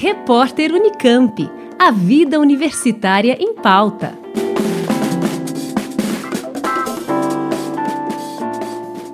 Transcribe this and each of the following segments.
Repórter Unicamp. A vida universitária em pauta.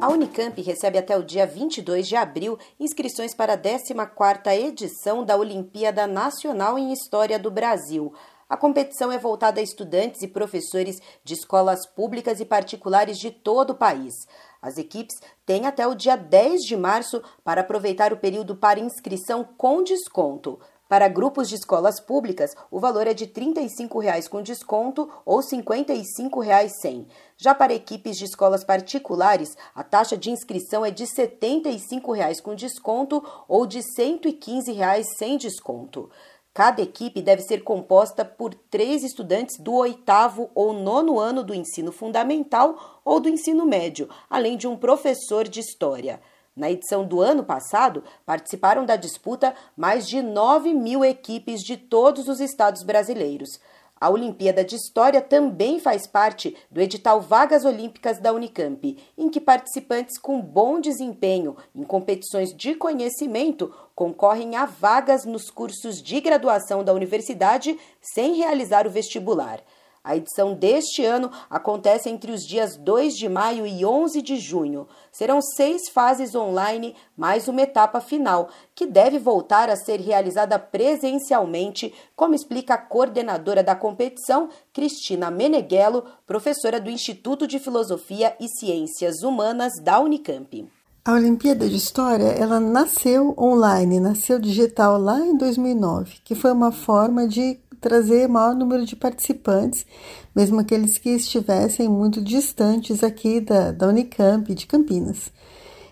A Unicamp recebe até o dia 22 de abril inscrições para a 14ª edição da Olimpíada Nacional em História do Brasil. A competição é voltada a estudantes e professores de escolas públicas e particulares de todo o país. As equipes têm até o dia 10 de março para aproveitar o período para inscrição com desconto. Para grupos de escolas públicas, o valor é de R$ 35,00 com desconto ou R$ 55,00 sem. Já para equipes de escolas particulares, a taxa de inscrição é de R$ 75,00 com desconto ou de R$ 115,00 sem desconto. Cada equipe deve ser composta por três estudantes do oitavo ou nono ano do ensino fundamental ou do ensino médio, além de um professor de história. Na edição do ano passado, participaram da disputa mais de 9 mil equipes de todos os estados brasileiros. A Olimpíada de História também faz parte do edital Vagas Olímpicas da Unicamp, em que participantes com bom desempenho em competições de conhecimento concorrem a vagas nos cursos de graduação da universidade sem realizar o vestibular. A edição deste ano acontece entre os dias 2 de maio e 11 de junho. Serão seis fases online, mais uma etapa final, que deve voltar a ser realizada presencialmente, como explica a coordenadora da competição, Cristina Meneghello, professora do Instituto de Filosofia e Ciências Humanas da Unicamp. A Olimpíada de História, ela nasceu online, nasceu digital lá em 2009, que foi uma forma de trazer maior número de participantes, mesmo aqueles que estivessem muito distantes aqui da, da Unicamp, de Campinas.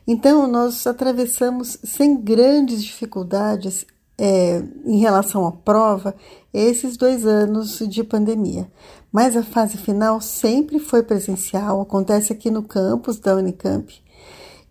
Então, nós atravessamos sem grandes dificuldades é, em relação à prova esses dois anos de pandemia. Mas a fase final sempre foi presencial, acontece aqui no campus da Unicamp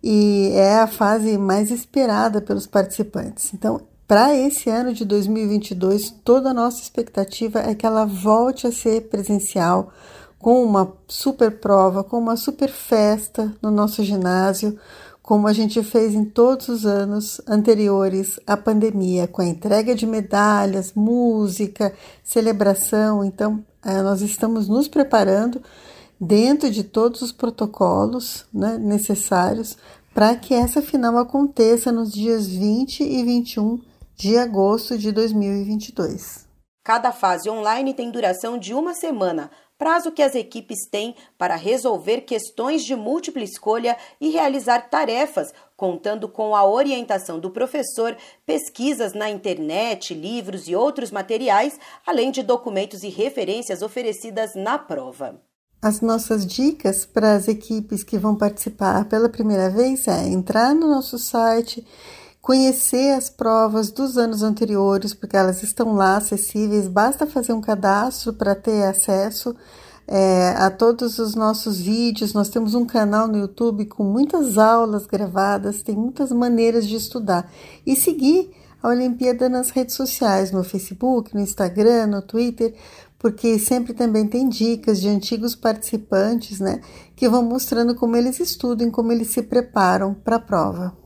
e é a fase mais esperada pelos participantes. Então, para esse ano de 2022, toda a nossa expectativa é que ela volte a ser presencial, com uma super prova, com uma super festa no nosso ginásio, como a gente fez em todos os anos anteriores à pandemia, com a entrega de medalhas, música, celebração. Então, eh, nós estamos nos preparando dentro de todos os protocolos né, necessários para que essa final aconteça nos dias 20 e 21 de agosto de 2022. Cada fase online tem duração de uma semana, prazo que as equipes têm para resolver questões de múltipla escolha e realizar tarefas, contando com a orientação do professor, pesquisas na internet, livros e outros materiais, além de documentos e referências oferecidas na prova. As nossas dicas para as equipes que vão participar pela primeira vez é entrar no nosso site conhecer as provas dos anos anteriores, porque elas estão lá acessíveis, basta fazer um cadastro para ter acesso é, a todos os nossos vídeos. Nós temos um canal no YouTube com muitas aulas gravadas, tem muitas maneiras de estudar. E seguir a Olimpíada nas redes sociais, no Facebook, no Instagram, no Twitter, porque sempre também tem dicas de antigos participantes, né, que vão mostrando como eles estudam, como eles se preparam para a prova.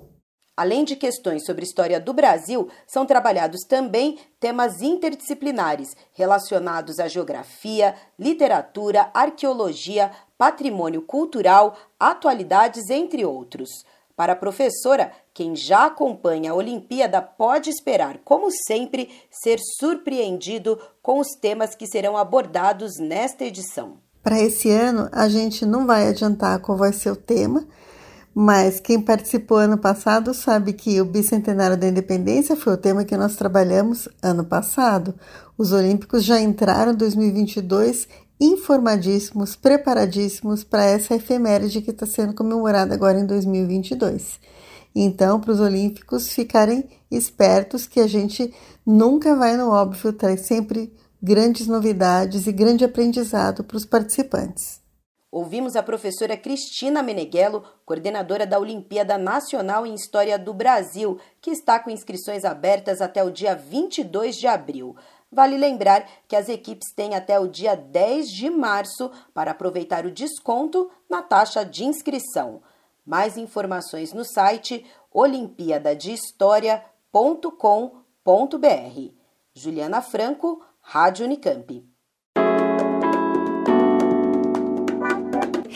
Além de questões sobre história do Brasil, são trabalhados também temas interdisciplinares relacionados à geografia, literatura, arqueologia, patrimônio cultural, atualidades, entre outros. Para a professora, quem já acompanha a Olimpíada pode esperar, como sempre, ser surpreendido com os temas que serão abordados nesta edição. Para esse ano, a gente não vai adiantar qual vai ser o tema mas quem participou ano passado sabe que o bicentenário da independência foi o tema que nós trabalhamos ano passado. Os Olímpicos já entraram em 2022 informadíssimos, preparadíssimos para essa efeméride que está sendo comemorada agora em 2022. Então, para os Olímpicos ficarem espertos que a gente nunca vai no óbvio, traz sempre grandes novidades e grande aprendizado para os participantes. Ouvimos a professora Cristina Meneghello, coordenadora da Olimpíada Nacional em História do Brasil, que está com inscrições abertas até o dia 22 de abril. Vale lembrar que as equipes têm até o dia 10 de março para aproveitar o desconto na taxa de inscrição. Mais informações no site olimpiadadehistoria.com.br. Juliana Franco, Rádio Unicamp.